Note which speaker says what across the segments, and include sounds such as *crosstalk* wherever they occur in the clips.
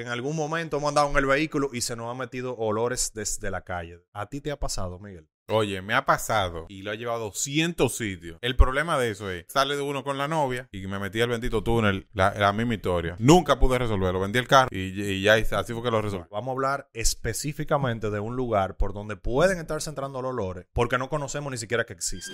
Speaker 1: En algún momento hemos andado en el vehículo y se nos han metido olores desde la calle. ¿A ti te ha pasado, Miguel?
Speaker 2: Oye, me ha pasado y lo ha llevado 200 sitios. El problema de eso es, sale de uno con la novia y me metí al bendito túnel, la, la misma historia. Nunca pude resolverlo, vendí el carro y, y ya así fue que lo resolví.
Speaker 1: Vamos a hablar específicamente de un lugar por donde pueden estarse entrando los olores porque no conocemos ni siquiera que existe.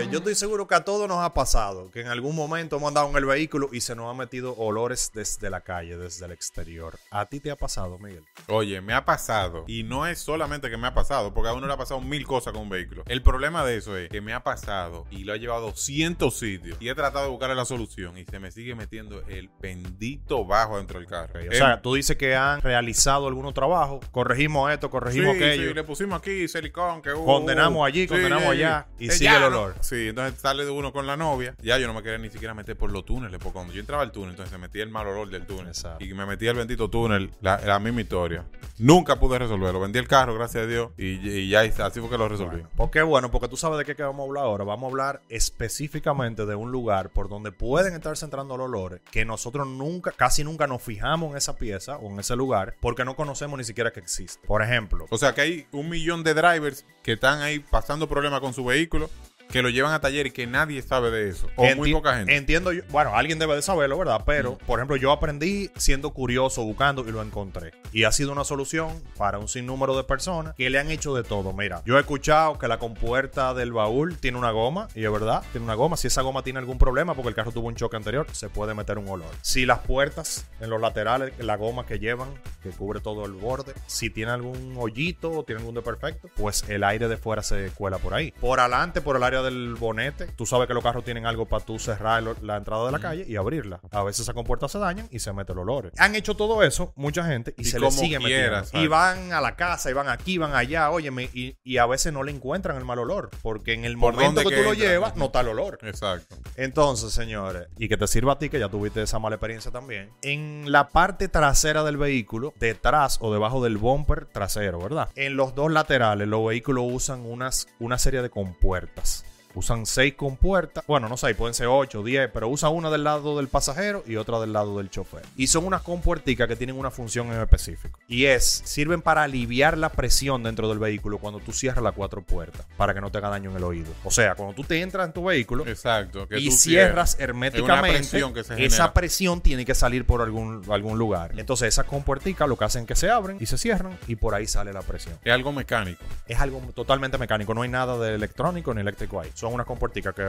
Speaker 1: Señores, yo estoy seguro que a todos nos ha pasado que en algún momento hemos andado en el vehículo y se nos han metido olores desde la calle, desde el exterior. ¿A ti te ha pasado, Miguel?
Speaker 2: Oye, me ha pasado. Y no es solamente que me ha pasado, porque a uno le ha pasado mil cosas con un vehículo. El problema de eso es que me ha pasado y lo ha llevado a 200 sitios. Y he tratado de buscarle la solución y se me sigue metiendo el bendito bajo dentro del carro.
Speaker 1: O
Speaker 2: El-
Speaker 1: sea, tú dices que han realizado algunos trabajos, corregimos esto, corregimos
Speaker 2: Sí,
Speaker 1: aquello.
Speaker 2: sí, le pusimos aquí silicón, que uh,
Speaker 1: Condenamos allí, condenamos allá, y sigue el olor.
Speaker 2: Sí, entonces sale de uno con la novia. Ya yo no me quería ni siquiera meter por los túneles, porque cuando yo entraba al túnel, entonces se metía el mal olor del túnel.
Speaker 1: Exacto.
Speaker 2: Y me metí al bendito túnel, la, la misma historia. Nunca pude resolverlo. Vendí el carro, gracias a Dios, y, y ya así fue que lo resolví.
Speaker 1: ¿Por qué? Bueno, porque tú sabes de qué que vamos a hablar ahora. Vamos a hablar específicamente de un lugar por donde pueden estarse entrando los olores que nosotros nunca, casi nunca nos fijamos en esa pieza o en ese lugar porque no conocemos ni siquiera que existe. Por ejemplo,
Speaker 2: O sea que hay un millón de drivers que están ahí pasando problemas con su vehículo, que lo llevan a taller y que nadie sabe de eso. O muy poca gente.
Speaker 1: Entiendo yo, bueno, alguien debe de saberlo, ¿verdad? Pero, por ejemplo, yo aprendí siendo curioso, buscando y lo encontré. Y ha sido una solución para un sinnúmero de personas que le han hecho de todo. Mira, yo he escuchado que la compuerta del baúl tiene una goma, y es verdad, tiene una goma. Si esa goma tiene algún problema porque el carro tuvo un choque anterior, se puede meter un olor. Si las puertas en los laterales, la goma que llevan, que cubre todo el borde, si tiene algún hoyito o tiene algún desperfecto, pues el aire de fuera se cuela por ahí. Por adelante, por el área del bonete, tú sabes que los carros tienen algo para tú cerrar el- la entrada de la calle y abrirla. A veces esas compuertas se dañan y se mete el olor. Han hecho todo eso, mucha gente, y,
Speaker 2: Y
Speaker 1: se le
Speaker 2: como
Speaker 1: sigue
Speaker 2: quiera,
Speaker 1: metiendo.
Speaker 2: ¿sabes?
Speaker 1: Y van a la casa, y van aquí, van allá, óyeme, y, y a veces no le encuentran el mal olor, porque en el
Speaker 2: ¿Por
Speaker 1: momento que tú lo llevas, no está el olor.
Speaker 2: Exacto.
Speaker 1: Entonces, señores, y que te sirva a ti, que ya tuviste esa mala experiencia también. En la parte trasera del vehículo, detrás o debajo del bumper trasero, ¿verdad? En los dos laterales, los vehículos usan unas, una serie de compuertas. Usan seis compuertas. Bueno, no sé, pueden ser ocho, diez, pero usa una del lado del pasajero y otra del lado del chofer. Y son unas compuerticas que tienen una función en específico. Y es, sirven para aliviar la presión dentro del vehículo cuando tú cierras las cuatro puertas, para que no te haga daño en el oído. O sea, cuando tú te entras en tu vehículo,
Speaker 2: Exacto. que
Speaker 1: y
Speaker 2: tú
Speaker 1: cierras herméticamente,
Speaker 2: una presión que se
Speaker 1: esa presión tiene que salir por algún, algún lugar. Entonces esas compuertas lo que hacen es que se abren y se cierran y por ahí sale la presión.
Speaker 2: Es algo mecánico.
Speaker 1: Es algo totalmente mecánico, no hay nada de electrónico ni eléctrico ahí. Son unas compuertas que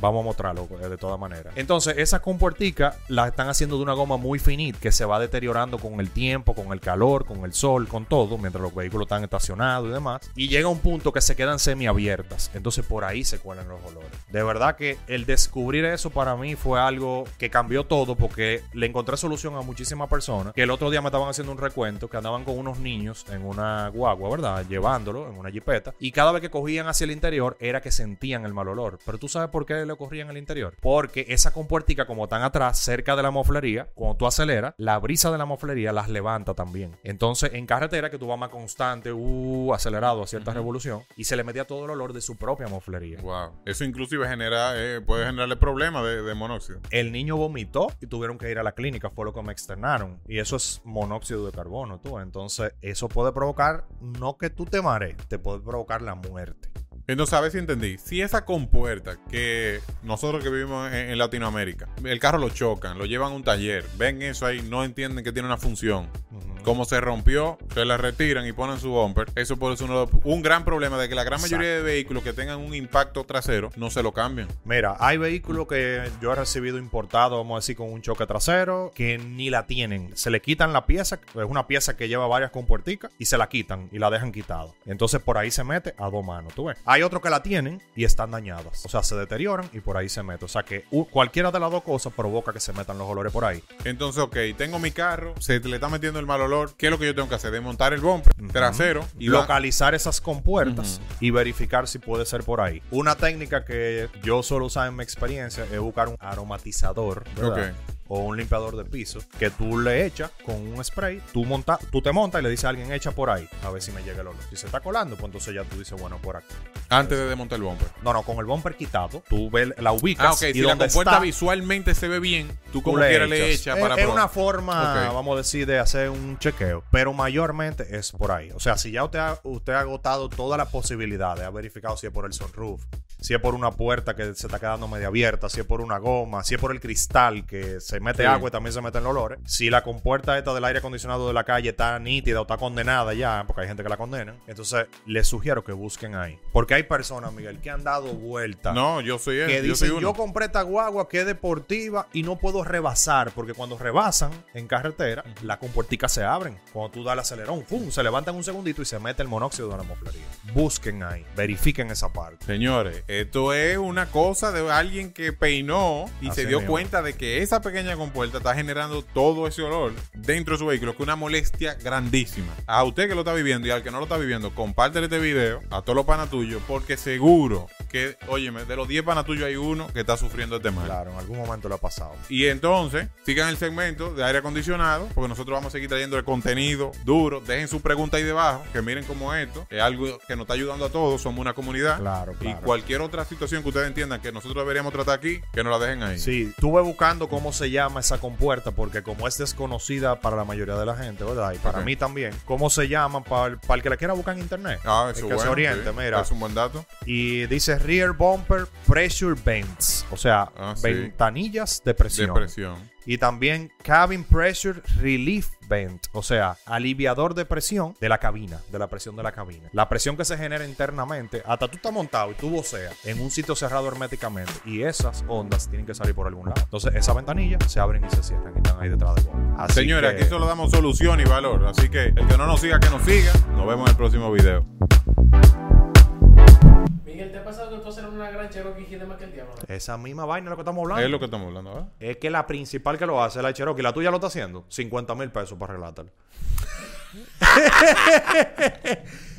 Speaker 1: vamos a mostrarlo eh, de todas maneras. Entonces esas compuertas las están haciendo de una goma muy finita que se va deteriorando con el tiempo, con el calor, con el sol, con todo, mientras los vehículos están estacionados y demás. Y llega un punto que se quedan semiabiertas. Entonces por ahí se cuelan los olores. De verdad que el descubrir eso para mí fue algo que cambió todo porque le encontré solución a muchísimas personas que el otro día me estaban haciendo un recuento que andaban con unos niños en una guagua, ¿verdad? Llevándolo en una jipeta. Y cada vez que cogían hacia el interior era que sentían el mal olor. Pero tú sabes por qué le corrían el interior. Porque esa compuertica como están atrás, cerca de la moflería, cuando tú aceleras, la brisa de la moflería las levanta también. Entonces en carretera que tú vas más constante, uh, acelerado a cierta revolución, y se le metía todo el olor de su propia moflería.
Speaker 2: Wow. Eso inclusive genera, eh, puede generarle problemas de, de monóxido.
Speaker 1: El niño vomitó y tuvieron que ir a la clínica, fue lo que me externaron. Y eso es monóxido de carbono, tú. Entonces, eso puede provocar, no que tú te marees, te puede provocar la muerte.
Speaker 2: Entonces, a ver si entendí. Si esa compuerta que nosotros que vivimos en, en Latinoamérica, el carro lo chocan, lo llevan a un taller, ven eso ahí, no entienden que tiene una función. Como se rompió, se la retiran y ponen su bumper. Eso puede ser uno un gran problema de que la gran mayoría de vehículos que tengan un impacto trasero no se lo cambian.
Speaker 1: Mira, hay vehículos que yo he recibido importados, vamos a decir, con un choque trasero, que ni la tienen. Se le quitan la pieza, es una pieza que lleva varias compuerticas, y se la quitan y la dejan quitada. Entonces por ahí se mete a dos manos, tú ves. Hay otros que la tienen y están dañadas. O sea, se deterioran y por ahí se mete. O sea que cualquiera de las dos cosas provoca que se metan los olores por ahí.
Speaker 2: Entonces, ok, tengo mi carro, se le está metiendo el mal olor. ¿Qué es lo que yo tengo que hacer? Desmontar el bumper trasero y va-
Speaker 1: localizar esas compuertas y verificar si puede ser por ahí. Una técnica que yo suelo usar en mi experiencia es buscar un aromatizador. O un limpiador de piso que tú le echas con un spray, tú, monta, tú te montas y le dices a alguien, echa por ahí, a ver si me llega el olor. Si se está colando, pues entonces ya tú dices, bueno, por aquí.
Speaker 2: Antes de desmontar el bumper.
Speaker 1: No, no, con el bumper quitado, tú ves, la ubicas
Speaker 2: Ah, ok.
Speaker 1: y
Speaker 2: Si la compuerta
Speaker 1: está,
Speaker 2: visualmente se ve bien, tú como quieras le
Speaker 1: echas.
Speaker 2: para
Speaker 1: es,
Speaker 2: probar.
Speaker 1: una forma, vamos a decir, de hacer un chequeo, pero mayormente es por ahí. O sea, si ya usted ha, usted ha agotado todas las posibilidades, ha verificado si es por el sunroof, si es por una puerta que se está quedando media abierta, si es por una goma, si es por el cristal que se mete
Speaker 2: Sí.
Speaker 1: agua y también se meten olores, si la compuerta esta del aire acondicionado de la calle está nítida o está condenada ya, porque hay gente que la condena, entonces les sugiero que busquen ahí. Porque hay personas, Miguel, que han dado vueltas
Speaker 2: No, yo soy él.
Speaker 1: que
Speaker 2: yo
Speaker 1: dicen yo compré esta guagua que es deportiva y no puedo rebasar porque cuando rebasan en carretera las compuerticas se abren cuando tú das el acelerón ¡fum! se levantan un segundito y se mete el monóxido de la moflería busquen ahí verifiquen esa parte
Speaker 2: Señores, esto es una cosa de alguien que peinó y
Speaker 1: Así
Speaker 2: se dio
Speaker 1: mismo.
Speaker 2: cuenta de que esa pequeña compuerta está generando todo ese olor dentro de su vehículo, que es una molestia grandísima. A usted que lo está viviendo y al que no lo está viviendo, compártele este video a todos los panas tuyos, porque seguro que, óyeme, de los 10 panas tuyos hay uno que está sufriendo este mal.
Speaker 1: claro en algún momento lo ha pasado
Speaker 2: Y entonces, sigan el segmento de aire acondicionado, porque nosotros vamos a seguir trayendo el contenido duro. Dejen su pregunta ahí debajo, que miren como esto, es algo que nos está ayudando a todos, somos una comunidad.
Speaker 1: Claro,
Speaker 2: Y
Speaker 1: claro.
Speaker 2: cualquier otra situación que ustedes entiendan que nosotros deberíamos tratar aquí, que nos la dejen ahí.
Speaker 1: Sí, estuve buscando cómo se llama esa compuerta, porque como es desconocida para la mayoría de la gente, ¿verdad? Y para
Speaker 2: Ok.
Speaker 1: mí también, ¿cómo se llama para, para el que la quiera buscar en internet?
Speaker 2: Ah,
Speaker 1: El
Speaker 2: eso
Speaker 1: que
Speaker 2: bueno,
Speaker 1: se oriente,
Speaker 2: sí.
Speaker 1: mira.
Speaker 2: Es un buen dato.
Speaker 1: Y dice Rear Bumper Pressure Vents, o sea,
Speaker 2: Ah, sí.
Speaker 1: ventanillas de presión.
Speaker 2: Depresión.
Speaker 1: Y también Cabin Pressure Relief Vent, o sea, aliviador de presión de la cabina, de la presión de la cabina. La presión que se genera internamente, hasta tú estás montado y tú voceas en un sitio cerrado herméticamente y esas ondas tienen que salir por algún lado. Entonces, esas ventanillas se abren y se cierran y están ahí detrás de vos.
Speaker 2: Señores,
Speaker 1: que-
Speaker 2: aquí solo damos solución y valor. Así que el que no nos siga, que nos siga. Nos vemos en el próximo video.
Speaker 3: Miguel, ¿te ha pasado que tú haces una gran Cherokee y de más que el diablo?
Speaker 1: Esa misma vaina de lo que estamos hablando.
Speaker 2: Es lo que estamos hablando, ¿verdad?
Speaker 1: Es que la principal que lo hace es la Cherokee. La tuya lo está haciendo. 50 mil pesos para arreglártela. *laughs*